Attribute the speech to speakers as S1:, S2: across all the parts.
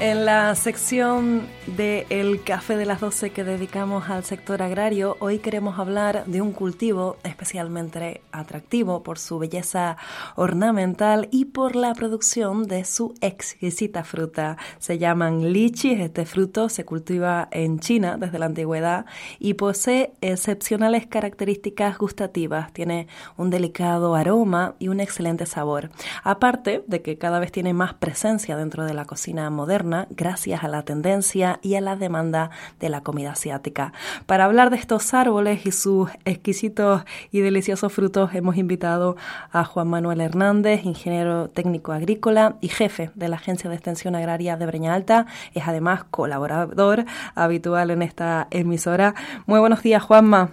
S1: En la sección de El Café de las 12 que dedicamos al sector agrario, hoy queremos hablar de un cultivo especialmente atractivo por su belleza ornamental y por la producción de su exquisita fruta. Se llaman lichis, este fruto se cultiva en China desde la antigüedad y posee excepcionales características gustativas. Tiene un delicado aroma y un excelente sabor. Aparte de que cada vez tiene más presencia dentro de la cocina moderna, gracias a la tendencia y a la demanda de la comida asiática. Para hablar de estos árboles y sus exquisitos y deliciosos frutos, hemos invitado a Juan Manuel Hernández, ingeniero técnico agrícola y jefe de la Agencia de Extensión Agraria de Breña Alta. Es además colaborador habitual en esta emisora. Muy buenos días, Juanma.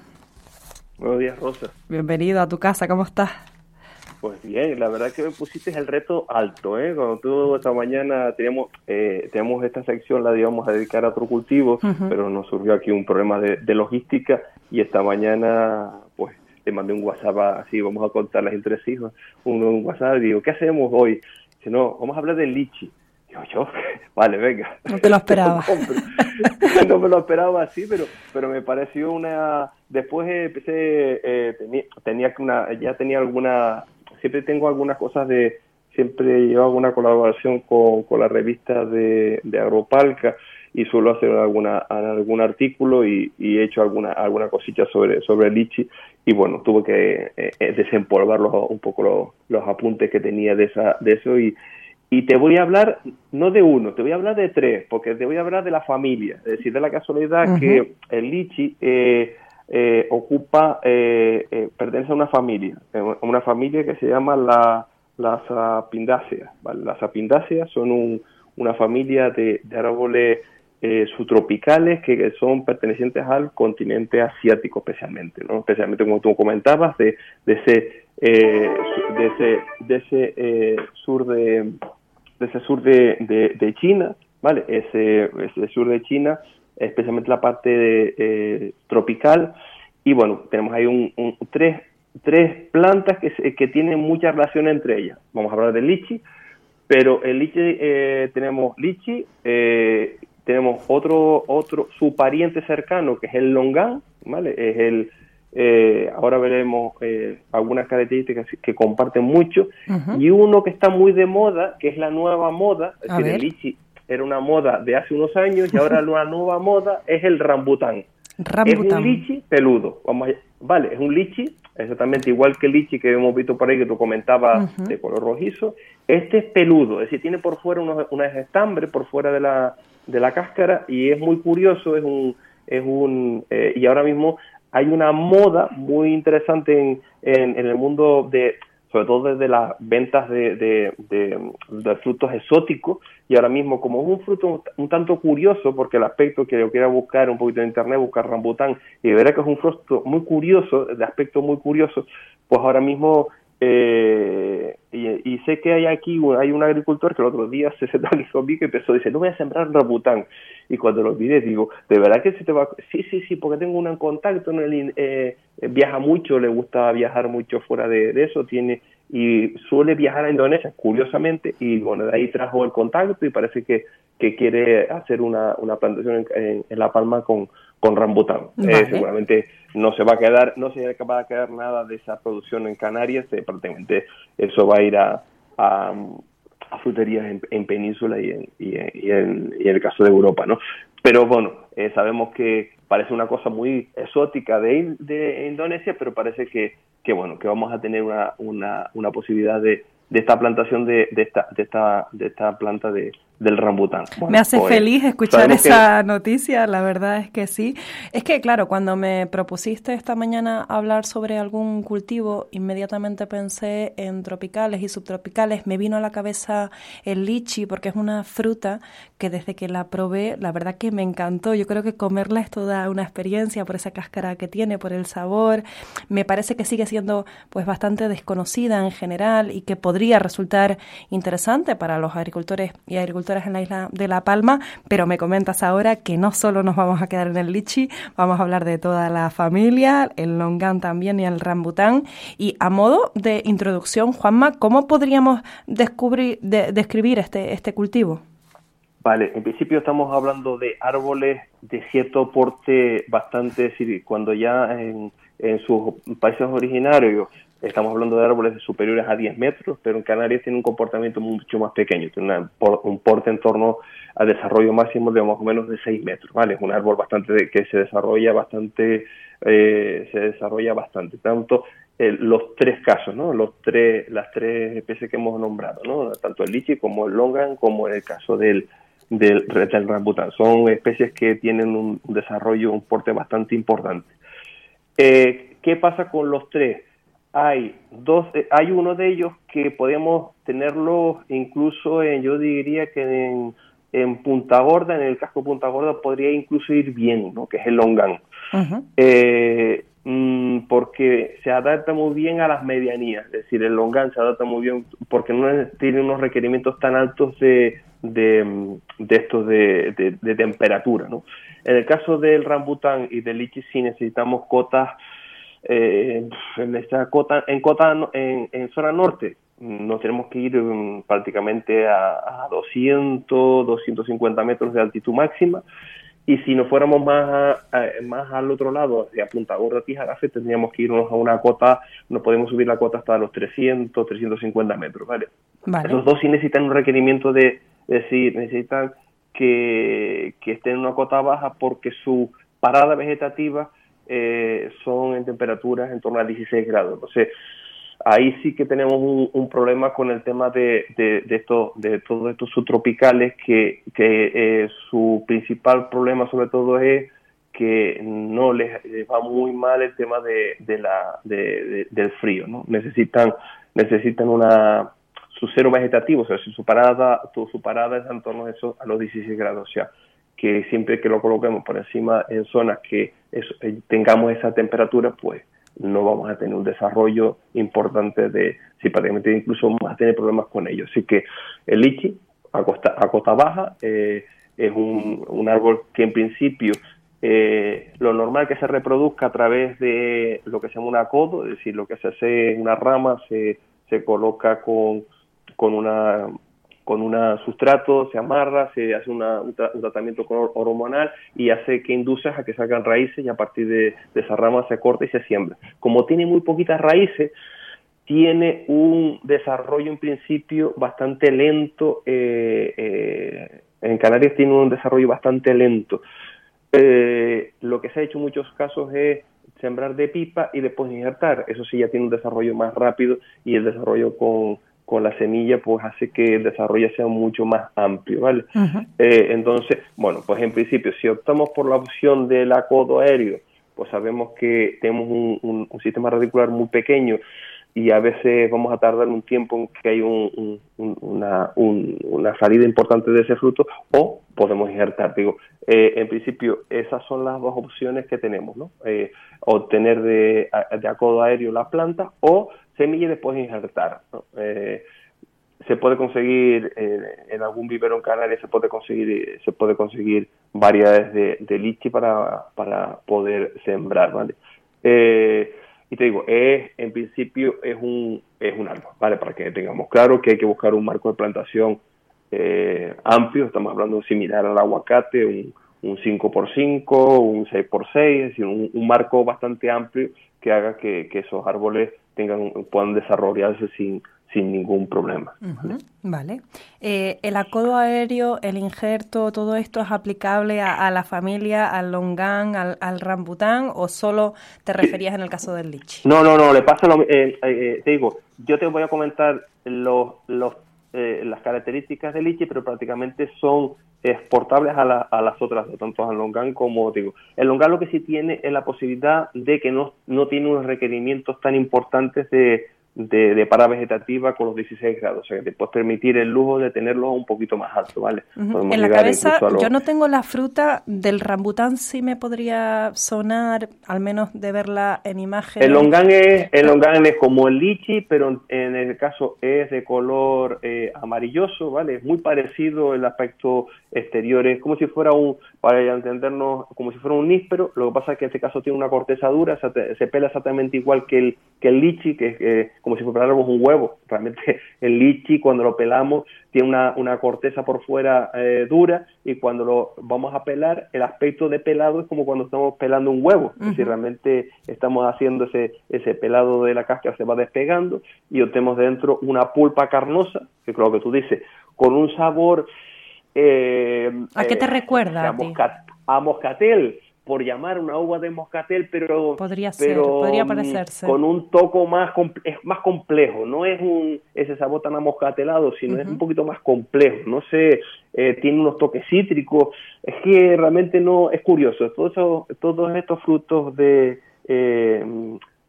S2: Buenos días, Rosa.
S1: Bienvenido a tu casa, ¿cómo estás?
S2: Pues bien, la verdad que me pusiste el reto alto, ¿eh? Cuando tú esta mañana teníamos, eh, teníamos esta sección, la íbamos a dedicar a otro cultivo, pero nos surgió aquí un problema de, logística y esta mañana, pues, te mandé un WhatsApp así, vamos a contar las entre hijos, un, un WhatsApp y digo, ¿qué hacemos hoy? Si no, vamos a hablar del lichi. Digo, yo, vale, venga.
S1: No te lo esperaba.
S2: no me lo esperaba así, pero pero me pareció una... Después empecé, eh, tenía, tenía una, ya tenía alguna siempre tengo algunas cosas de, siempre llevo alguna colaboración con, con la revista de, de Agropalca y suelo hacer alguna, algún artículo y, he hecho alguna, alguna cosita sobre, sobre el lichi y bueno, tuve que eh, eh, desempolvar un poco los, los, apuntes que tenía de, esa, de eso y, y te voy a hablar no de uno, te voy a hablar de tres, porque te voy a hablar de la familia, es decir, de la casualidad que el lichi... Eh, eh, ocupa, eh, eh, pertenece a una familia, una familia que se llama la, las apindáceas. Las apindáceas son una familia de, árboles subtropicales que son pertenecientes al continente asiático especialmente, ¿no? especialmente como tú comentabas, de, de ese, de ese, de ese sur de, de ese sur de, de, China, ¿vale? Ese, ese sur de China especialmente la parte de, eh, tropical. Y bueno, tenemos ahí un, tres, tres plantas que, que tienen mucha relación entre ellas. Vamos a hablar del lichi, pero el lichi eh, tenemos lichi, eh, tenemos otro, otro, su pariente cercano que es el longan, ¿vale? Es el, ahora veremos algunas características que comparten mucho, y uno que está muy de moda, que es la nueva moda, es decir, el lichi era una moda de hace unos años y ahora la nueva moda es el rambután. Es un lichi peludo. Vamos vale, es un lichi, exactamente igual que el lichi que hemos visto por ahí que tú comentabas de color rojizo. Este es peludo, es decir, tiene por fuera unos, unas estambres por fuera de la, de la cáscara y es muy curioso, es un, es un eh, y ahora mismo hay una moda muy interesante en, en, en el mundo de sobre todo desde las ventas de, de, frutos exóticos. Y ahora mismo, como es un fruto un, tanto curioso, porque el aspecto que yo quiera buscar un poquito en internet, buscar rambután, y verá que es un fruto muy curioso, de aspecto muy curioso, pues ahora mismo eh, y, sé que hay aquí hay un agricultor que el otro día se sentó aquí conmigo y empezó, dice, no voy a sembrar rambután. Y cuando lo vi, digo, ¿de verdad que se te va? Sí, sí, sí, porque tengo un contacto, en el, eh, viaja mucho, le gusta viajar mucho fuera de, eso, tiene y suele viajar a Indonesia, curiosamente, y bueno, de ahí trajo el contacto y parece que, que quiere hacer una, una plantación en, La Palma con, con rambután. Eh, seguramente no se va a quedar, no se va a quedar nada de esa producción en Canarias, eh, prácticamente eso va a ir a, a, fruterías en, península y en, y, en, y, en, el caso de Europa, ¿no? Pero bueno, eh, sabemos que parece una cosa muy exótica de, de Indonesia, pero parece que, que bueno, que vamos a tener una, una, una posibilidad de, de esta plantación de, de, esta, de, esta, de esta planta de, del rambután.
S1: me hace feliz escuchar esa noticia, la verdad es que sí. Es que, claro, cuando me propusiste esta mañana hablar sobre algún cultivo, inmediatamente pensé en tropicales y subtropicales. Me vino a la cabeza el lichi, porque es una fruta que desde que la probé, la verdad que me encantó. Yo creo que comerla es toda una experiencia por esa cáscara que tiene, por el sabor. Me parece que sigue siendo pues bastante desconocida en general y que podría resultar interesante para los agricultores y agricultores en la isla de La Palma, pero me comentas ahora que no solo nos vamos a quedar en el lichi, vamos a hablar de toda la familia, el longan también y el rambután. Y a modo de introducción, Juanma, ¿cómo podríamos descubrir, describir este, este cultivo?
S2: Vale, en principio estamos hablando de árboles de cierto porte bastante, decir, cuando ya en sus países originarios Estamos hablando de árboles superiores a 10 metros, pero en Canarias tiene un comportamiento mucho más pequeño, tiene un porte en torno al desarrollo máximo de más o menos de 6 metros, ¿vale? Es un árbol bastante que se desarrolla bastante, eh, se desarrolla bastante. Tanto eh, los tres casos, ¿no? Los tres, las tres especies que hemos nombrado, ¿no? Tanto el lichi como el longan, como el caso del, del, del rambután. Son especies que tienen un desarrollo, un porte bastante importante. Eh, ¿Qué pasa con los tres? Hay dos, eh, hay uno de ellos que podemos tenerlo incluso en, yo diría que en, Punta Gorda, en el casco Punta Gorda podría incluso ir bien, ¿no? que es el longan, eh, mm, porque se adapta muy bien a las medianías, es decir, el longan se adapta muy bien porque no tiene unos requerimientos tan altos de, de, de estos de, de, temperatura. ¿no? En el caso del rambután y del lichi sí necesitamos cotas eh, en esta cota, en cota en, en, zona norte. Nos tenemos que ir um, prácticamente a, a, 200, 250 metros de altitud máxima. Y si nos fuéramos más más al otro lado, hacia Punta Gorda, Tijarafe, tendríamos que irnos a una cota, no podemos subir la cota hasta los 300, 350 metros, ¿vale? Esos dos sí necesitan un requerimiento de, decir, necesitan que, que estén en una cota baja porque su parada vegetativa eh, son en temperaturas en torno a 16 grados. Entonces, ahí sí que tenemos un, problema con el tema de, de, de, de todos estos subtropicales, que, que eh, su principal problema sobre todo es que no les, va muy mal el tema de, de la, del frío, ¿no? Necesitan, necesitan una, su cero vegetativo, o sea, si su parada, su parada es en torno a, eso, a los 16 grados, o sea, que siempre que lo coloquemos por encima en zonas que eh, tengamos esa temperatura, pues no vamos a tener un desarrollo importante de, si prácticamente incluso vamos a tener problemas con ellos. Así que el lichi a costa, a costa baja eh, es un, un, árbol que en principio eh, lo normal que se reproduzca a través de lo que se llama un acodo, es decir, lo que se hace en una rama se, se coloca con, con una con un sustrato, se amarra, se hace un, tratamiento hormonal y hace que induce a que salgan raíces y a partir de, esa rama se corta y se siembra. Como tiene muy poquitas raíces, tiene un desarrollo en principio bastante lento. Eh, eh, en Canarias tiene un desarrollo bastante lento. Eh, lo que se ha hecho en muchos casos es sembrar de pipa y después injertar. Eso sí ya tiene un desarrollo más rápido y el desarrollo con, con la semilla pues hace que el desarrollo sea mucho más amplio, ¿vale? Eh, entonces, bueno, pues en principio, si optamos por la opción del acodo aéreo, pues sabemos que tenemos un, sistema radicular muy pequeño y a veces vamos a tardar un tiempo en que hay una, una, salida importante de ese fruto o podemos injertar. Digo, eh, en principio, esas son las dos opciones que tenemos, ¿no? Eh, obtener de, de acodo aéreo la planta o semilla y después injertar. Eh, se puede conseguir eh, en algún vivero en Canarias se puede conseguir se puede conseguir variedades de, de lichi para, para poder sembrar vale eh, y te digo es en principio es un es un árbol vale para que tengamos claro que hay que buscar un marco de plantación amplio estamos hablando similar al aguacate un, un 5x5 un 6x6 es decir un, marco bastante amplio que haga que esos árboles tengan, puedan desarrollarse sin, sin ningún problema.
S1: Vale. Eh, ¿El acodo aéreo, el injerto, todo esto es aplicable a, la familia, al longán, al, rambután o solo te referías en el caso del lichi?
S2: No, no, no, le pasa lo eh, eh, te digo, yo te voy a comentar los, los eh, las características del lichi, pero prácticamente son exportables a, a las otras, tanto al longan como digo. El longan lo que sí tiene es la posibilidad de que no, no tiene unos requerimientos tan importantes de, de, de para vegetativa con los 16 grados, o sea que te puedes permitir el lujo de tenerlo un poquito más alto, ¿vale?
S1: En la cabeza, yo no tengo la fruta del rambután, sí me podría sonar, al menos de verla en imagen.
S2: El longan es, el longan es como el lichi, pero en el caso es de color eh, amarilloso, ¿vale? Es muy parecido el aspecto exterior, es como si fuera un, para entendernos, como si fuera un níspero, lo que pasa es que en este caso tiene una corteza dura, se, se pela exactamente igual que el, que el lichi, que es... Eh, como si peláramos un huevo. Realmente el lichi cuando lo pelamos tiene una, una corteza por fuera eh, dura y cuando lo vamos a pelar el aspecto de pelado es como cuando estamos pelando un huevo. Es decir, realmente estamos haciendo ese, ese pelado de la cáscara se va despegando y obtenemos dentro una pulpa carnosa, que creo que tú dices, con un sabor...
S1: Eh, ¿A qué te eh, recuerda?
S2: a moscatel por llamar una uva de moscatel, pero
S1: podría ser, podría mm, parecerse.
S2: con un toco más es más complejo, no es un ese sabor tan amoscatelado, sino es un poquito más complejo, no sé, eh, tiene unos toques cítricos, es que realmente no es curioso, todos todos estos frutos de eh,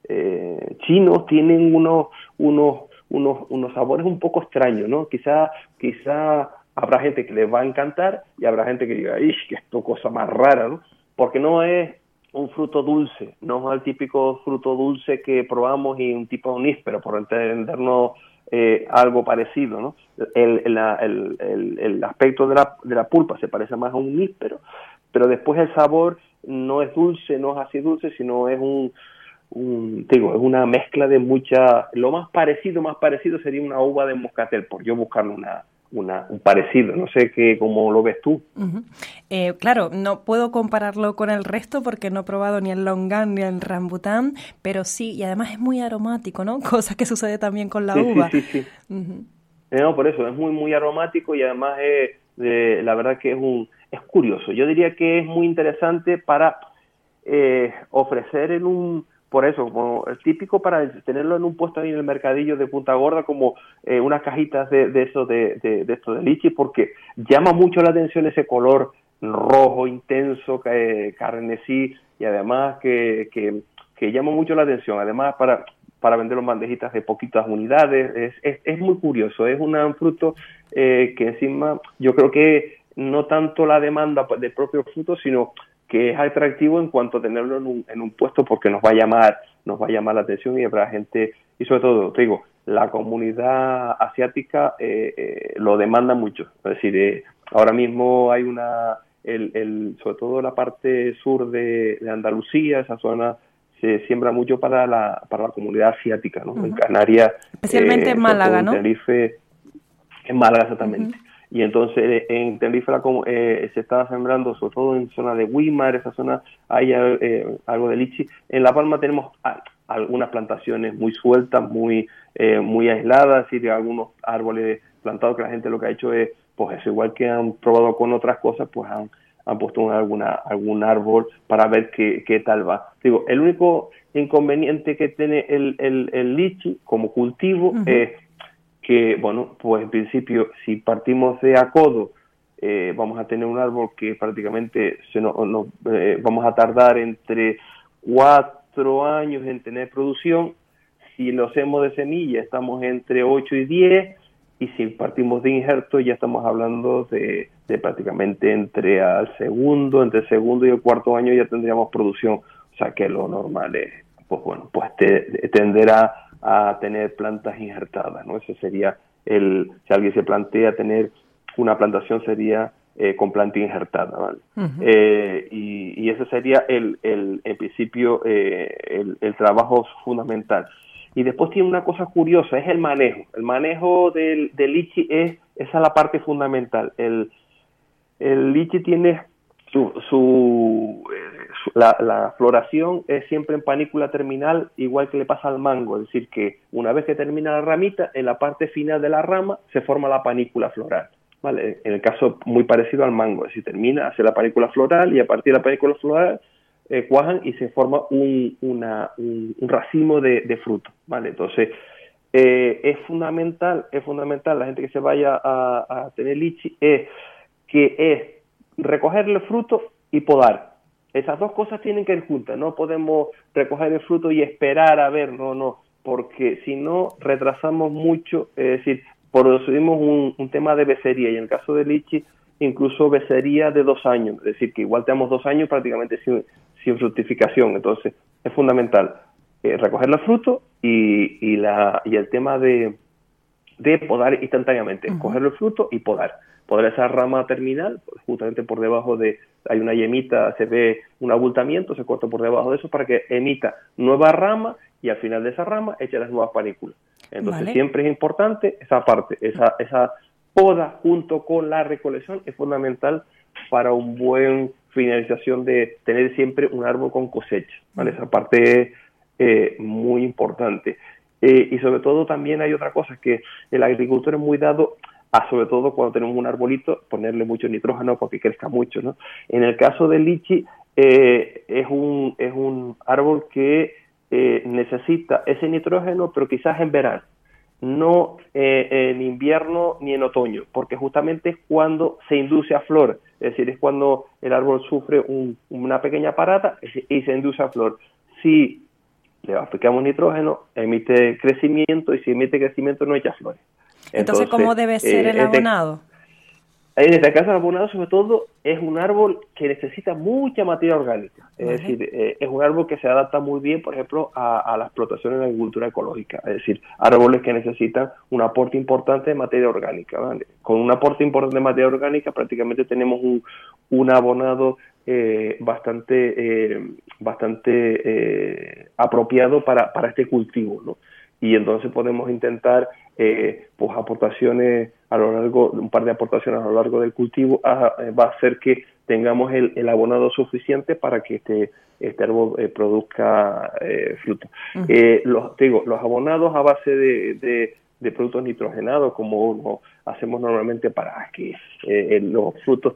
S2: eh, chinos tienen unos unos unos unos sabores un poco extraños, ¿no? Quizá quizá habrá gente que les va a encantar y habrá gente que diga, ¡ih, que esto cosa más rara!, ¿no? porque no es un fruto dulce, no es el típico fruto dulce que probamos y un tipo de níspero, por entendernos eh, algo parecido, ¿no? El, el, aspecto de la, de la, pulpa se parece más a un níspero, pero después el sabor no es dulce, no es así dulce, sino es un, un digo, es una mezcla de mucha, lo más parecido, más parecido sería una uva de moscatel, por yo buscarle una, una, un parecido. No sé qué, cómo lo ves tú.
S1: Eh, claro, no puedo compararlo con el resto porque no he probado ni el longan ni el rambután, pero sí, y además es muy aromático, ¿no? Cosa que sucede también con la uva.
S2: Sí, sí, sí. Eh, no, por eso, es muy, muy aromático y además es, la verdad que es un, es curioso. Yo diría que es muy interesante para eh, ofrecer en un por eso, como es típico para tenerlo en un puesto ahí en el mercadillo de Punta Gorda, como eh, unas cajitas de, de eso de, de, esto de lichi, porque llama mucho la atención ese color rojo intenso, eh, carnesí, y además que, que, llama mucho la atención. Además, para, para vender los bandejitas de poquitas unidades, es, es, es muy curioso, es un fruto eh, que encima yo creo que no tanto la demanda del propio fruto, sino que es atractivo en cuanto a tenerlo en un, en un puesto porque nos va a llamar, nos va a llamar la atención y habrá gente, y sobre todo, te digo, la comunidad asiática eh, eh, lo demanda mucho. Es decir, eh, ahora mismo hay una, el, el, sobre todo la parte sur de, Andalucía, esa zona se siembra mucho para la, para la comunidad asiática, ¿no? En Canarias.
S1: Especialmente en Málaga, ¿no?
S2: En Tenerife, en Málaga exactamente y entonces eh, en Tenerife eh, se estaba sembrando, sobre todo en zona de Wimar, esa zona hay eh, algo de lichi. En La Palma tenemos algunas plantaciones muy sueltas, muy muy aisladas, y de algunos árboles plantados que la gente lo que ha hecho es, pues eso, igual que han probado con otras cosas, pues han, han puesto alguna, algún árbol para ver qué, qué tal va. Digo, el único inconveniente que tiene el, el, el lichi como cultivo es que, bueno, pues en principio, si partimos de a codo, eh, vamos a tener un árbol que prácticamente se no, eh, vamos a tardar entre cuatro años en tener producción. Si lo hacemos de semilla, estamos entre 8 y 10. Y si partimos de injerto, ya estamos hablando de, de prácticamente entre al segundo, entre el segundo y el cuarto año ya tendríamos producción. O sea que lo normal es, pues bueno, pues te, tenderá a tener plantas injertadas, ¿no? Ese sería el, si alguien se plantea tener una plantación sería eh, con planta injertada, ¿vale? Eh, y, y, ese sería el, el en principio eh, el, el, trabajo fundamental. Y después tiene una cosa curiosa, es el manejo. El manejo del, del lichi es, esa es la parte fundamental. El, el lichi tiene su, su, la, floración es siempre en panícula terminal, igual que le pasa al mango, es decir, que una vez que termina la ramita, en la parte final de la rama se forma la panícula floral. ¿vale? En el caso muy parecido al mango, es decir, termina, hace la panícula floral y a partir de la panícula floral eh, cuajan y se forma un, una, un, racimo de, de frutos. ¿vale? Entonces, eh, es fundamental, es fundamental la gente que se vaya a, tener lichi, es que es recoger el fruto y podar. Esas dos cosas tienen que ir juntas, no podemos recoger el fruto y esperar a ver, no, no, porque si no retrasamos mucho, es decir, producimos un, un tema de becería y en el caso de lichi incluso becería de dos años, es decir, que igual tenemos dos años prácticamente sin, sin fructificación, entonces es fundamental eh, recoger los frutos y, y, la, y el tema de, de podar instantáneamente, coger los frutos y podar. Podar esa rama terminal, justamente por debajo de, hay una yemita, se ve un abultamiento, se corta por debajo de eso para que emita nueva rama y al final de esa rama echa las nuevas panículas. Entonces siempre es importante esa parte, esa, esa poda junto con la recolección es fundamental para un buen finalización de tener siempre un árbol con cosecha. ¿vale? Esa parte es eh, muy importante. Eh, y sobre todo también hay otra cosa, que el agricultor es muy dado a, sobre todo cuando tenemos un arbolito, ponerle mucho nitrógeno para que crezca mucho. ¿no? En el caso del lichi, eh, es, un, es un árbol que necesita ese nitrógeno, pero quizás en verano no en invierno ni en otoño, porque justamente es cuando se induce a flor, es decir, es cuando el árbol sufre una pequeña parada y se induce a flor. Si le aplicamos nitrógeno, emite crecimiento y si emite crecimiento no echa flores.
S1: Entonces, ¿cómo debe ser eh, el abonado?
S2: En este caso, el abonado, sobre todo, es un árbol que necesita mucha materia orgánica. Es decir, eh, es un árbol que se adapta muy bien, por ejemplo, a, la explotación en la agricultura ecológica. Es decir, árboles que necesitan un aporte importante de materia orgánica. Con un aporte importante de materia orgánica, prácticamente tenemos un, un abonado eh, bastante, eh, bastante apropiado para, para este cultivo. ¿no? Y entonces podemos intentar pues aportaciones a lo largo, un par de aportaciones a lo largo del cultivo eh, va a hacer que tengamos el, abonado suficiente para que este, este árbol eh, produzca eh, fruto. los, digo, los abonados a base de, de, productos nitrogenados, como hacemos normalmente para que los frutos,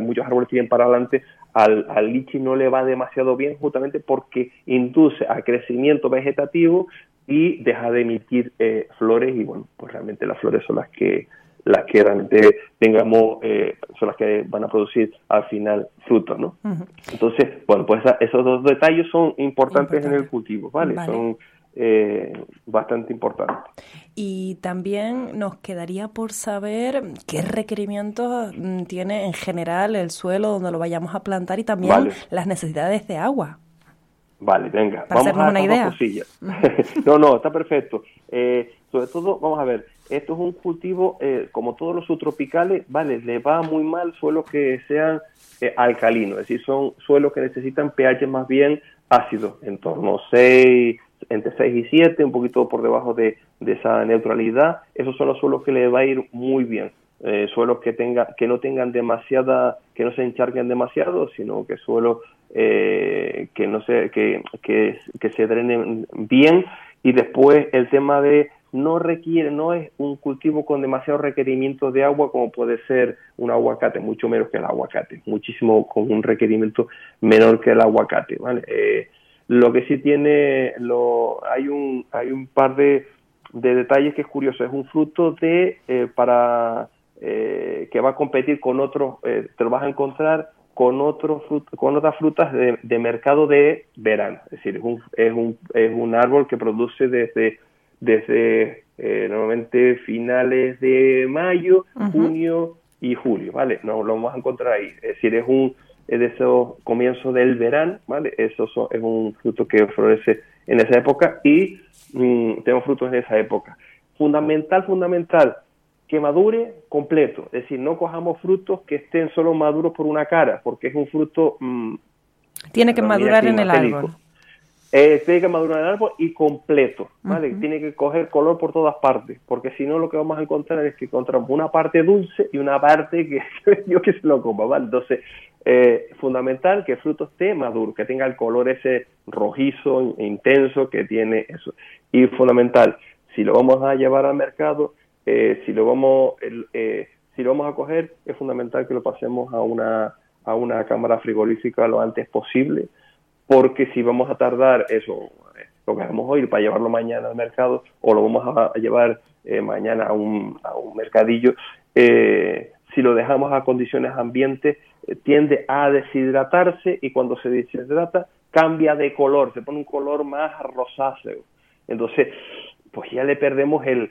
S2: muchos árboles tienen para adelante, al, al lichi no le va demasiado bien justamente porque induce a crecimiento vegetativo y deja de emitir flores y bueno, pues realmente las flores son las que las que realmente tengamos, eh, son las que van a producir al final frutos, ¿no? Entonces, bueno, pues esos dos detalles son importantes en el cultivo, ¿vale? Son eh, bastante importantes.
S1: Y también nos quedaría por saber qué requerimientos mm, tiene en general el suelo donde lo vayamos a plantar y también las necesidades de agua.
S2: Vale, venga, vamos a una idea. no, no, está perfecto. Eh, sobre todo, vamos a ver, esto es un cultivo, eh, como todos los subtropicales, vale, le va muy mal suelos que sean eh, alcalinos, es decir, son suelos que necesitan pH más bien ácido, en torno a 6, entre 6 y 7, un poquito por debajo de, esa neutralidad. Esos son los suelos que le va a ir muy bien. Eh, suelos que tenga, que no tengan demasiada, que no se encharguen demasiado, sino que suelos que no se, que, que, que se drenen bien. Y después el tema de no requiere, no es un cultivo con demasiados requerimientos de agua como puede ser un aguacate, mucho menos que el aguacate, muchísimo con un requerimiento menor que el aguacate, ¿vale? Eh, lo que sí tiene, lo, hay un, hay un par de, de detalles que es curioso, es un fruto de, eh, para, eh, que va a competir con otros, te lo vas a encontrar con otros con otras frutas de, de, mercado de verano, es decir, es un, es un, es un árbol que produce desde desde eh, normalmente finales de mayo, junio y julio, ¿vale? No lo vamos a encontrar ahí. Es decir, es un de esos comienzos del verano, ¿vale? Eso es un fruto que florece en esa época y mm, tenemos frutos en esa época. Fundamental, fundamental, que madure completo. Es decir, no cojamos frutos que estén solo maduros por una cara, porque es un fruto... Mm,
S1: Tiene que madurar en el árbol.
S2: Eh, tiene que madurar el árbol y completo, ¿vale? Tiene que coger color por todas partes, porque si no lo que vamos a encontrar es que encontramos una parte dulce y una parte que yo que se lo coma, ¿vale? Entonces, eh, fundamental que el fruto esté maduro, que tenga el color ese rojizo e intenso que tiene eso. Y fundamental, si lo vamos a llevar al mercado, eh, si lo vamos, eh, si lo vamos a coger, es fundamental que lo pasemos a una a una cámara frigorífica lo antes posible porque si vamos a tardar eso, lo que hacemos hoy para llevarlo mañana al mercado o lo vamos a llevar eh, mañana a un, a un mercadillo, eh, si lo dejamos a condiciones ambientes, eh, tiende a deshidratarse y cuando se deshidrata cambia de color, se pone un color más rosáceo. Entonces, pues ya le perdemos el,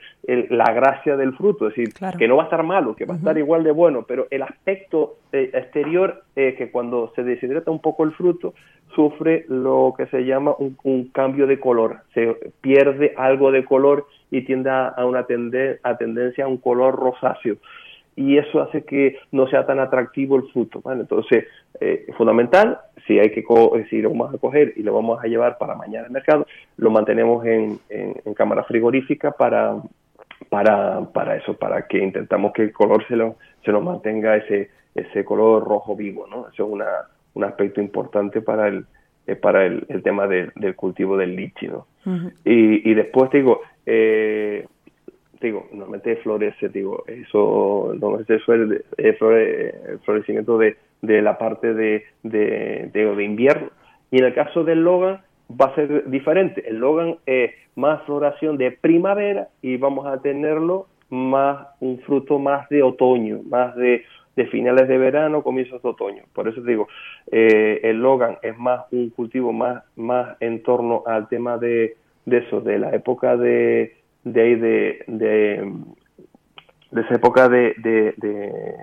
S2: la gracia del fruto, es decir, que no va a estar malo, que va a estar igual de bueno, pero el aspecto eh, exterior es que cuando se deshidrata un poco el fruto, sufre lo que se llama un, cambio de color, se pierde algo de color y tiende a, una a tendencia a un color rosáceo y eso hace que no sea tan atractivo el fruto. ¿vale? Entonces, eh, fundamental, si hay que si lo vamos a coger y lo vamos a llevar para mañana al mercado, lo mantenemos en, en, cámara frigorífica para, para, para eso, para que intentamos que el color se, lo, se nos mantenga ese, ese color rojo vivo. ¿no? Eso es una, un aspecto importante para el, eh, para el, el tema del cultivo del líquido. y, y después te digo, eh, digo, normalmente florece, digo, eso normalmente suele eh, flore, el florecimiento de, de la parte de, de, de, invierno. Y en el caso del Logan va a ser diferente. El Logan es más floración de primavera y vamos a tenerlo más un fruto más de otoño, más de, de finales de verano, comienzos de otoño. Por eso digo, eh, el Logan es más un cultivo más, más en torno al tema de, de eso, de la época de, de ahí de, de, esa época de,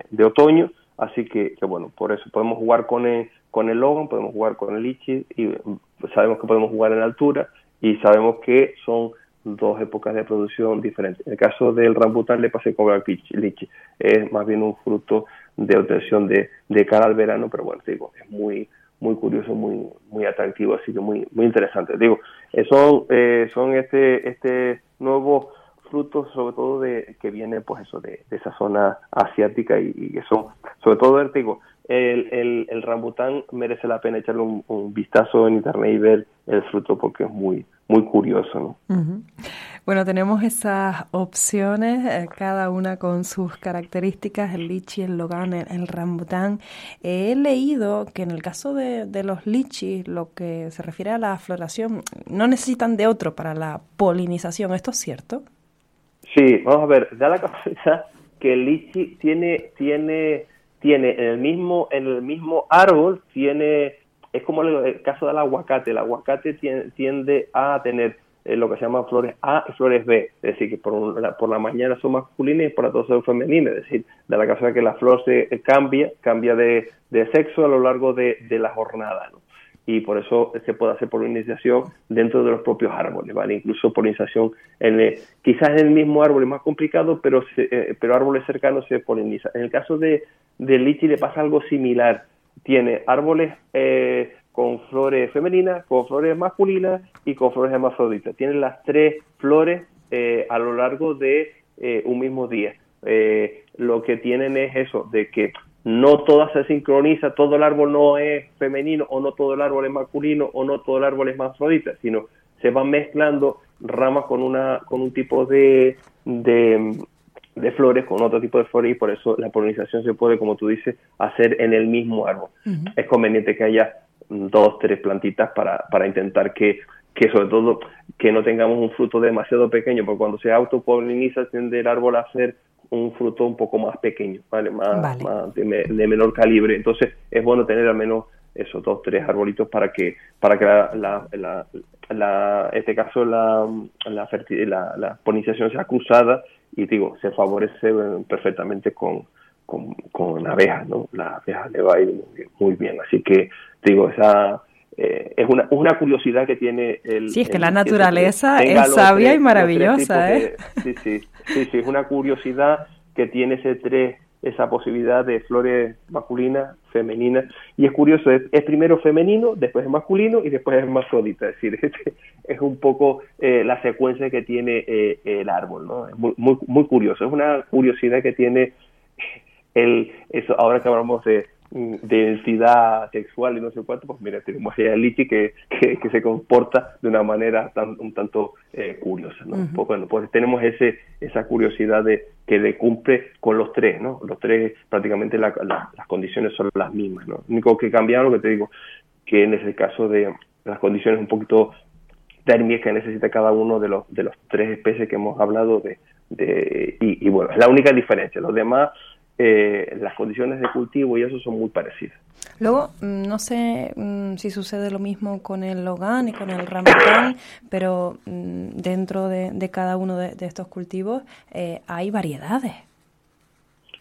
S2: de, otoño, así que, bueno, por eso podemos jugar con el, con el Logan, podemos jugar con el Lichi y sabemos que podemos jugar en altura y sabemos que son dos épocas de producción diferentes. En el caso del rambután le pasé con el lichi, es más bien un fruto de obtención de, de cara al verano, pero bueno, digo, es muy muy curioso, muy muy atractivo, así que muy muy interesante. Digo, eh, son eh, son este este nuevos frutos, sobre todo de que viene pues eso de, esa zona asiática y, que son, sobre todo, digo, el, el, el, rambután merece la pena echarle un, vistazo en internet y ver el fruto porque es muy muy curioso. ¿no?
S1: Bueno, tenemos esas opciones, eh, cada una con sus características, el lichi, el logan, el, rambután. he leído que en el caso de, de los lichis, lo que se refiere a la floración, no necesitan de otro para la polinización. ¿Esto es cierto?
S2: Sí, vamos a ver, da la casualidad que el lichi tiene, tiene, tiene en el mismo, en el mismo árbol, tiene, es como el, caso del aguacate, el aguacate tiende, a tener eh, lo que se llama flores A y flores B, es decir, que por, la, por la mañana son masculinas y por la tarde son femeninas, es decir, da la casualidad que la flor se cambia, cambia de, de sexo a lo largo de, de la jornada, y por eso se puede hacer polinización dentro de los propios árboles, ¿vale? Incluso polinización en quizás en el mismo árbol es más complicado, pero eh, pero árboles cercanos se poliniza. En el caso de del lichi le pasa algo similar. Tiene árboles eh, con flores femeninas, con flores masculinas y con flores hermafroditas. Tienen las tres flores eh, a lo largo de un mismo día. lo que tienen es eso, de que no toda se sincroniza, todo el árbol no es femenino o no todo el árbol es masculino o no todo el árbol es afrodita, sino se van mezclando ramas con una con un tipo de, de, flores con otro tipo de flores y por eso la polinización se puede, como tú dices, hacer en el mismo árbol. Es conveniente que haya dos, tres plantitas para, para intentar que, que sobre todo que no tengamos un fruto demasiado pequeño, porque cuando se autopoliniza tiende el árbol a ser un fruto un poco más pequeño, ¿vale? Más, de, menor calibre. Entonces es bueno tener al menos esos dos, tres arbolitos para que, para que la, la, la, este caso la, la, la, la polinización sea cruzada y digo, se favorece perfectamente con, con, con abejas, ¿no? Las abejas le va a ir muy bien. Así que digo, esa eh, es una, una curiosidad que tiene el...
S1: Sí, es que la naturaleza es sabia y maravillosa, ¿eh?
S2: sí, sí, sí, sí, es una curiosidad que tiene ese tres, esa posibilidad de flores masculinas, femeninas, y es curioso, es, primero femenino, después es masculino y después es hermafrodita, es decir, es, un poco eh, la secuencia que tiene eh, el árbol, ¿no? Es muy, muy, muy curioso, es una curiosidad que tiene el, eso, ahora que hablamos de de identidad sexual y no sé cuánto, pues mira, tenemos a Lichi que, que, se comporta de una manera tan, un tanto eh, curiosa, ¿no? pues, bueno, pues tenemos ese, esa curiosidad de que le cumple con los tres, ¿no? Los tres prácticamente las condiciones son las mismas, ¿no? Lo único que cambia, lo que te digo, que en ese caso de las condiciones un poquito térmicas que necesita cada uno de los, de los tres especies que hemos hablado de, de y, bueno, es la única diferencia. Los demás, eh, las condiciones de cultivo y eso son muy parecidas.
S1: Luego, mm, no sé mm, si sucede lo mismo con el Logan y con el Rambutan, pero mm, dentro de, cada uno de, estos cultivos eh, hay variedades.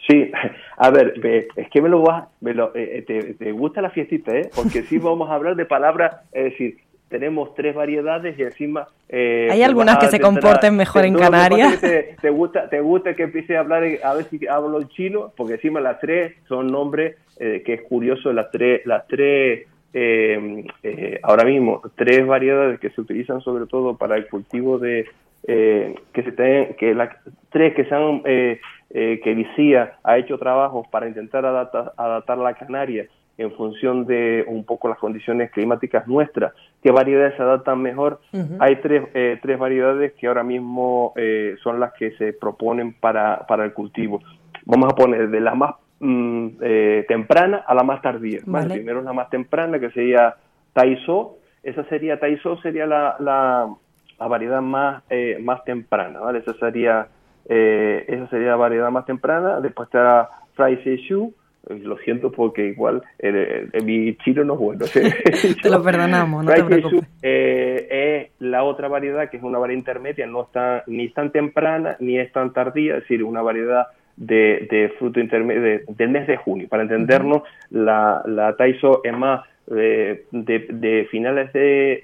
S2: Sí, a ver, es que me lo vas, me lo, eh, te, te, gusta la fiestita, ¿eh? Porque sí vamos a hablar de palabras, es decir, tenemos tres variedades y encima...
S1: Eh, ¿Hay algunas que se comporten mejor en Canarias?
S2: Te, gusta, ¿Te gusta que empiece a hablar, a ver si hablo en chino? Porque encima las tres son nombres eh, que es curioso, las tres, las tres eh, ahora mismo, tres variedades que se utilizan sobre todo para el cultivo de... que se ten, que las tres que se han... que Vicía ha hecho trabajos para intentar adaptar, adaptar la Canaria en función de un poco las condiciones climáticas nuestras, qué variedades se adaptan mejor. Hay tres, eh, tres variedades que ahora mismo eh, son las que se proponen para, para el cultivo. Vamos a poner de la más mm, eh, temprana a la más tardía. Primero la más temprana, que sería Taiso. Esa sería, Taiso sería la, la, variedad más, más temprana, ¿vale? Esa sería, esa sería la variedad más temprana. Después está Frai Seishu, lo siento porque igual eh, eh, mi chino no es bueno.
S1: te lo perdonamos, no te preocupes.
S2: es la otra variedad que es una variedad intermedia, no está ni tan temprana ni es tan tardía, es decir, una variedad de, fruto intermedio del mes de junio. Para entendernos, la, la Taiso es más de, de, finales de,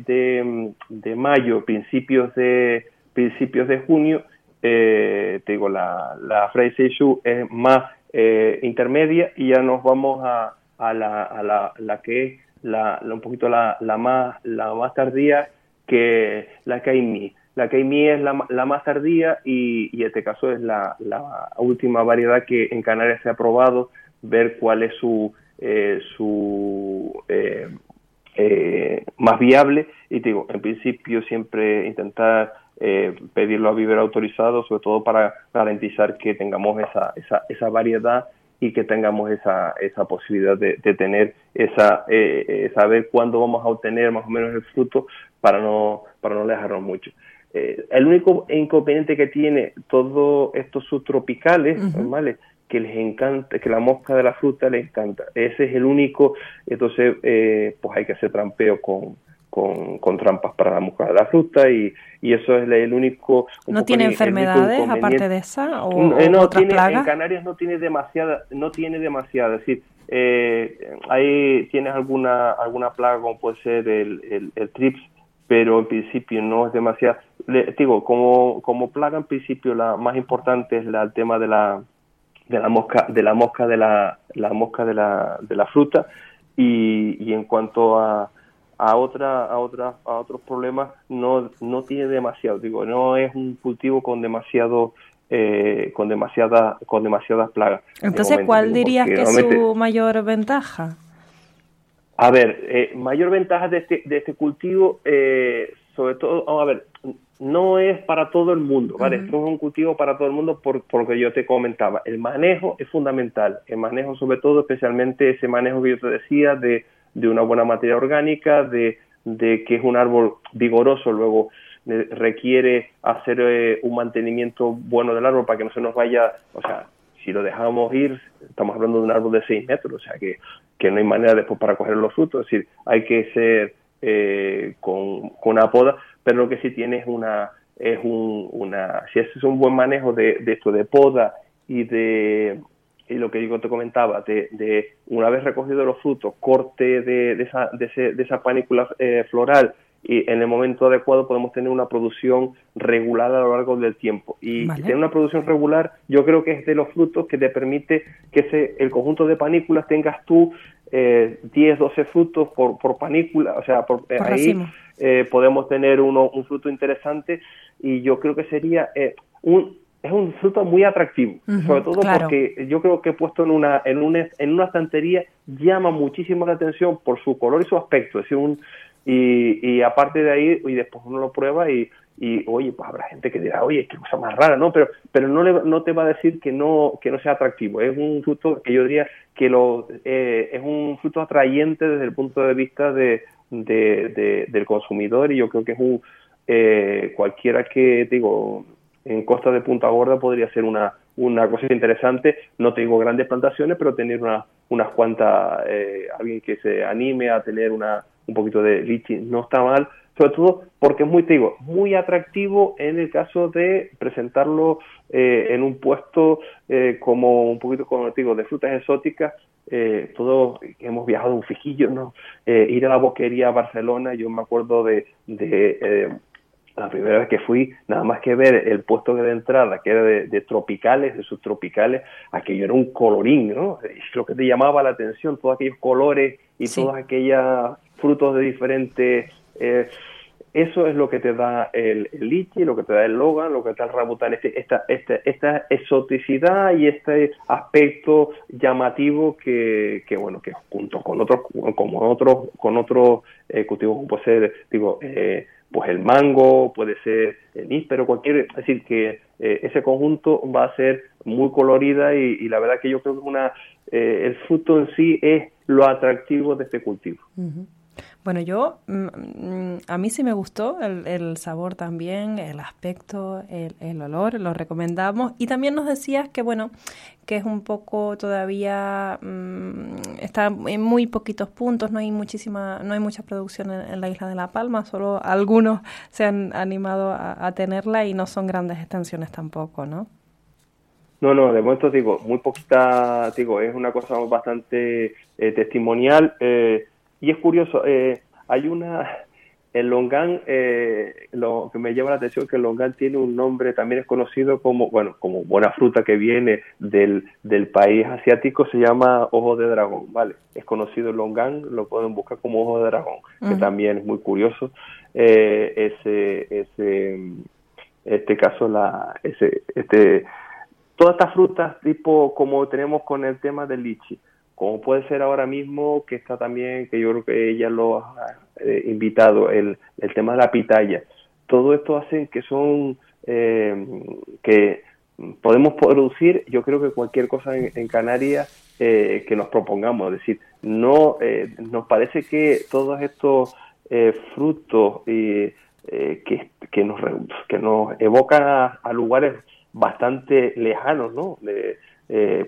S2: de, mayo, principios de principios de junio. te digo, la, la es más eh, intermedia y ya nos vamos a, a, la, a la, la, que es la, un poquito la, la, más, la más tardía que la Caimí. La Caimí es la, la, más tardía y, y este caso es la, la, última variedad que en Canarias se ha probado, ver cuál es su, eh, su eh, eh, más viable y digo, en principio siempre intentar eh, pedirlo a vivir autorizado, sobre todo para garantizar que tengamos esa, esa, esa variedad y que tengamos esa, esa posibilidad de, tener esa, eh, eh, saber cuándo vamos a obtener más o menos el fruto para no, para no dejarnos mucho. el único inconveniente que tiene todos estos subtropicales, que les encanta, que la mosca de la fruta les encanta. Ese es el único, entonces pues hay que hacer trampeo con, con, con, trampas para la mosca de la fruta y, y eso es el único...
S1: ¿No tiene enfermedades aparte de esa o,
S2: eh, no, tiene, En Canarias no tiene demasiada, no tiene demasiada, es decir, eh, ahí tienes alguna alguna plaga como puede ser el, el, trips, pero en principio no es demasiado. digo, como, como plaga en principio la más importante es la, el tema de la de la mosca de la mosca de la, la mosca de la, de la fruta. Y, y en cuanto a a otra a otra a otros problemas no no tiene demasiado digo no es un cultivo con demasiado eh, con demasiada con demasiadas plagas
S1: entonces cuál dirías que es su mayor ventaja
S2: a ver eh, mayor ventaja de este de este cultivo eh, sobre todo vamos a ver no es para todo el mundo, ¿vale? Esto es un cultivo para todo el mundo por, por, lo que yo te comentaba. El manejo es fundamental, el manejo sobre todo, especialmente ese manejo que yo te decía de de una buena materia orgánica, de, de que es un árbol vigoroso, luego eh, requiere hacer eh, un mantenimiento bueno del árbol para que no se nos vaya, o sea, si lo dejamos ir, estamos hablando de un árbol de 6 metros, o sea que, que no hay manera después para coger los frutos, es decir, hay que ser eh, con, con, una poda, pero lo que sí tiene es una, es un, una, si ese es un buen manejo de, de esto de poda y de, y lo que yo te comentaba, de, de una vez recogido los frutos, corte de, de, esa, de, ese, de esa panícula eh, floral y en el momento adecuado podemos tener una producción regular a lo largo del tiempo. Y tener una producción regular yo creo que es de los frutos que te permite que ese, el conjunto de panículas tengas tú eh, 10, 12 frutos por, por panícula, o sea, por,
S1: eh, ahí
S2: eh, podemos tener uno, un fruto interesante y yo creo que sería eh, un, es un fruto muy atractivo, sobre todo porque yo creo que puesto en una, en una, en una estantería llama muchísimo la atención por su color y su aspecto. Es un, y, y aparte de ahí, y después uno lo prueba y, y oye, pues habrá gente que dirá, oye, qué cosa más rara, ¿no? Pero, pero no, le, no te va a decir que no, que no sea atractivo. Es un fruto que yo diría que lo, eh, es un fruto atrayente desde el punto de vista de, de, del consumidor y yo creo que es un, eh, cualquiera que, digo, en Costa de Punta Gorda podría ser una, una cosa interesante. No tengo grandes plantaciones, pero tener una, unas cuantas, eh, alguien que se anime a tener una, un poquito de lichi no está mal, sobre todo porque es muy, digo, muy atractivo en el caso de presentarlo eh, en un puesto eh, como un poquito, como digo, de frutas exóticas. Eh, todos hemos viajado un fijillo, ¿no? ir a la boquería a Barcelona, yo me acuerdo de, de la primera vez que fui, nada más que ver el puesto de entrada, que era de, tropicales, de subtropicales, aquello era un colorín, ¿no? Es lo que te llamaba la atención, todos aquellos colores y todos aquellos frutos de diferentes... Eh, eso es lo que te da el, el lichi, lo que te da el logan, lo que te da el rambutan, este, esta, esta, esta exoticidad y este aspecto llamativo que, que bueno, que junto con otros, como otros, con otros eh, cultivos, como puede ser, digo, eh, pues el mango, puede ser el níspero, cualquier, es decir, que eh, ese conjunto va a ser muy colorida y, la verdad que yo creo que una, eh, el fruto en sí es lo atractivo de este cultivo.
S1: Bueno, yo, mm, mm, a mí sí me gustó el, el sabor también, el aspecto, el, el, olor, lo recomendamos. Y también nos decías que, bueno, que es un poco todavía, mm, está en muy poquitos puntos, no hay muchísima, no hay mucha producción en, la isla de La Palma, solo algunos se han animado a, tenerla y no son grandes extensiones tampoco, ¿no?
S2: No, no, de momento digo, muy poquita, digo, es una cosa bastante eh, testimonial. Eh, y es curioso, eh, hay una, el longan, eh, lo que me llama la atención es que el longan tiene un nombre, también es conocido como, bueno, como buena fruta que viene del, del país asiático, se llama ojo de dragón, ¿vale? Es conocido el longan, lo pueden buscar como ojo de dragón, que también es muy curioso. Eh, ese, ese, este caso, la, ese, este, todas estas frutas tipo como tenemos con el tema del lichi, como puede ser ahora mismo que está también, que yo creo que ella lo ha eh, invitado, el, el tema de la pitaya. Todo esto hace que son, eh, que podemos producir, yo creo que cualquier cosa en, Canarias eh, que nos propongamos, es decir, no nos parece que todos estos frutos que, que, nos, que nos evocan a, lugares bastante lejanos, ¿no?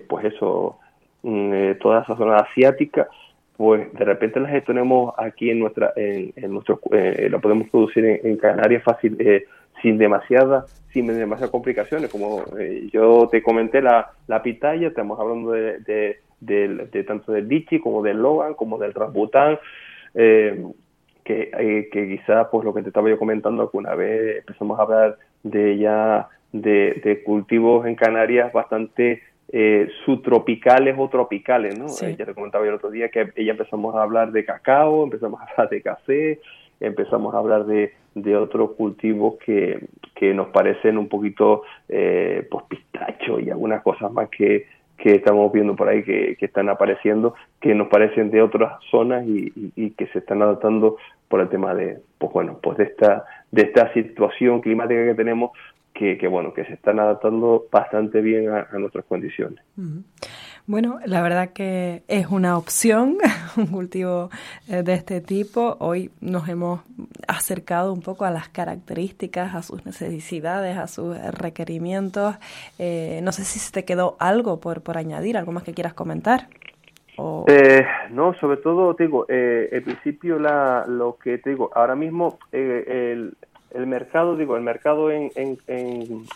S2: pues eso, eh, toda esa zona asiática, pues de repente las tenemos aquí en nuestra, en, nuestro, eh, lo podemos producir en, Canarias fácil, eh, sin demasiada, sin demasiadas complicaciones. Como yo te comenté la, la pitaya, estamos hablando de, de, tanto del lichi como del logan, como del rambután, que, que quizás pues lo que te estaba yo comentando alguna vez empezamos a hablar de ya de, de cultivos en Canarias bastante eh, subtropicales o tropicales, ¿no? Eh, ya te comentaba el otro día que ella empezamos a hablar de cacao, empezamos a hablar de café, empezamos a hablar de, de otros cultivos que, que nos parecen un poquito, eh, pues pistacho y algunas cosas más que, que estamos viendo por ahí que, que, están apareciendo, que nos parecen de otras zonas y, y, que se están adaptando por el tema de, pues bueno, pues de esta, de esta situación climática que tenemos, que, bueno, que se están adaptando bastante bien a, nuestras condiciones.
S1: Bueno, la verdad que es una opción, un cultivo eh, de este tipo. Hoy nos hemos acercado un poco a las características, a sus necesidades, a sus requerimientos. Eh, no sé si se te quedó algo por, por añadir, algo más que quieras comentar.
S2: Eh, no, sobre todo, te digo, eh, en principio la, lo que te digo, ahora mismo el, el mercado, digo, el mercado en, en,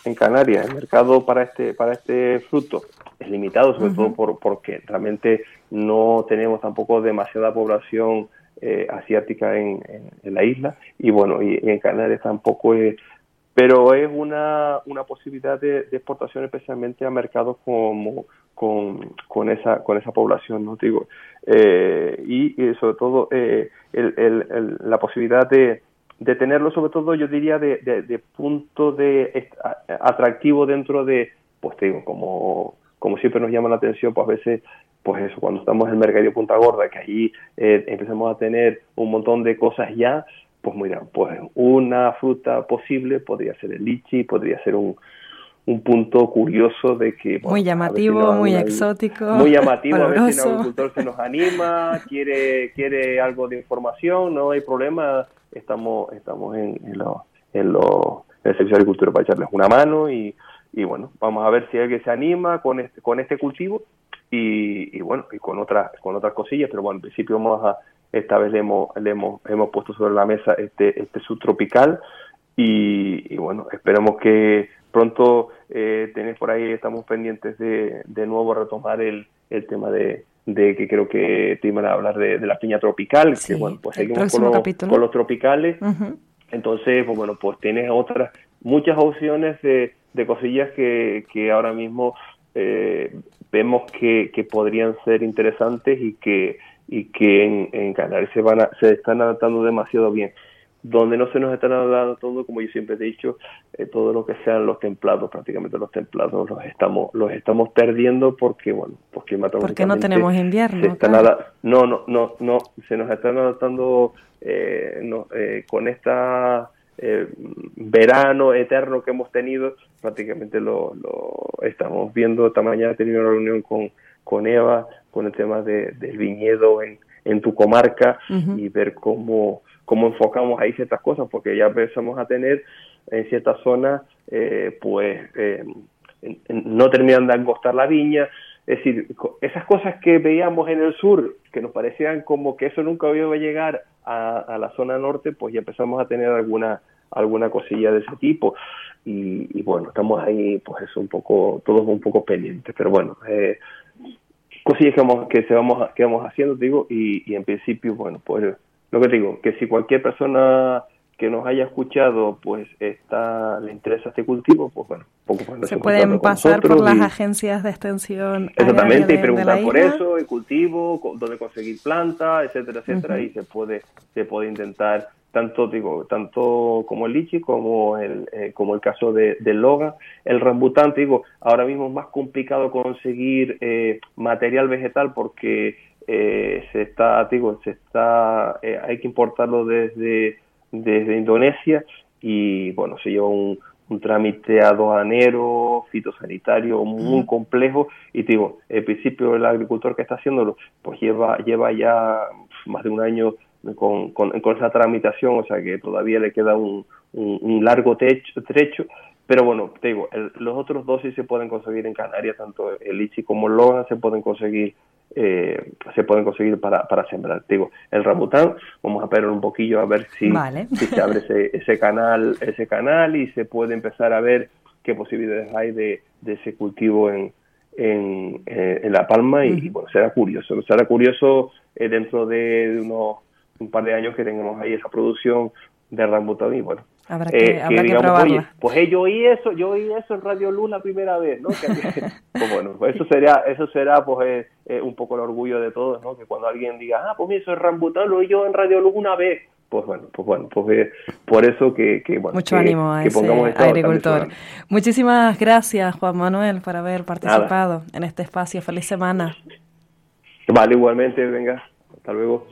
S2: en, Canarias, el mercado para este, para este fruto es limitado, sobre todo por, porque realmente no tenemos tampoco demasiada población eh, asiática en, la isla. Y bueno, y, en Canarias tampoco es, pero es una, una posibilidad de, exportación especialmente a mercados como con, con esa con esa población, no digo, eh, y, sobre todo eh, el, el, la posibilidad de de tenerlo sobre todo yo diría de, de, punto de atractivo dentro de pues te digo como como siempre nos llama la atención pues a veces pues eso cuando estamos en el mercado Punta Gorda que allí eh, empezamos a tener un montón de cosas ya pues mira pues una fruta posible podría ser el lichi podría ser un un punto curioso de que...
S1: muy llamativo, muy exótico.
S2: Muy llamativo, a veces el agricultor se nos anima, quiere, quiere algo de información, no hay problema, estamos, estamos en, en, lo, en el servicio de agricultura para echarles una mano y, y bueno, vamos a ver si alguien se anima con este, con este cultivo y, y bueno, y con otras, con otras cosillas, pero bueno, en principio vamos a, esta vez le hemos, le hemos, hemos puesto sobre la mesa este, este subtropical y, y bueno, esperemos que pronto eh, tenéis por ahí, estamos pendientes de, de nuevo retomar el, el tema de, de que creo que te iban a hablar de, la piña tropical, que bueno, pues seguimos con, con, los tropicales. Entonces, pues bueno, pues tienes otras, muchas opciones de, de cosillas que, que ahora mismo eh, vemos que, que podrían ser interesantes y que y que en, en Canarias se, van se están adaptando demasiado bien. Donde no se nos están adaptando todo, como yo siempre he dicho, eh, todo lo que sean los templados, prácticamente los templados los estamos los estamos perdiendo porque, bueno, porque
S1: Porque no tenemos invierno.
S2: no, no, no, no, se nos están adaptando eh, no, eh, con esta eh, verano eterno que hemos tenido, prácticamente lo, lo estamos viendo. Esta mañana he tenido una reunión con, con Eva con el tema de, del viñedo en, en tu comarca y ver cómo, cómo enfocamos ahí ciertas cosas, porque ya empezamos a tener en ciertas zonas, eh, pues eh, no terminan de angostar la viña, es decir, esas cosas que veíamos en el sur, que nos parecían como que eso nunca iba a llegar a, la zona norte, pues ya empezamos a tener alguna alguna cosilla de ese tipo. Y, y bueno estamos ahí pues es un poco todos un poco pendientes. Pero bueno eh, cosillas que vamos, que se vamos, que vamos haciendo, digo, y en principio, bueno, pues lo que digo, que si cualquier persona que nos haya escuchado, pues está le interesa este cultivo, pues bueno,
S1: poco se pueden pasar por las agencias de extensión.
S2: Exactamente, y preguntar por eso, el cultivo, dónde conseguir planta, etcétera, etcétera, y se puede, se puede intentar tanto digo tanto como el lichi como el eh, como el caso de, del loga el rambután digo ahora mismo es más complicado conseguir eh, material vegetal porque eh, se está digo se está hay que importarlo desde desde Indonesia y bueno se lleva un, un trámite aduanero, fitosanitario muy complejo y digo, el principio el agricultor que está haciéndolo pues lleva lleva ya más de un año con, con, esa tramitación, o sea que todavía le queda un, un, largo techo, trecho, pero bueno, te digo, los otros dos sí se pueden conseguir en Canarias, tanto el Ichi como el Logan se pueden conseguir eh, se pueden conseguir para, para sembrar. Te digo, el ramután, vamos a esperar un poquillo a ver si, si se abre ese, ese canal, ese canal y se puede empezar a ver qué posibilidades hay de, de ese cultivo en, en, eh, en La Palma y, bueno, será curioso, será curioso eh, dentro de unos un par de años que tengamos ahí esa producción de rambután y bueno
S1: Habrá eh, que, digamos, Oye,
S2: pues eh, yo oí eso, yo oí eso en Radio Luz la primera vez, ¿no? pues bueno, pues eso sería, eso será pues eh, un poco el orgullo de todos, ¿no? Que cuando alguien diga, ah, pues mira, eso es rambután, lo oí yo en Radio Luz una vez, pues bueno, pues bueno, pues por eso que, que bueno,
S1: mucho ánimo a ese agricultor. Muchísimas gracias, Juan Manuel, por haber participado en este espacio. Feliz semana.
S2: Vale, igualmente, venga, hasta luego.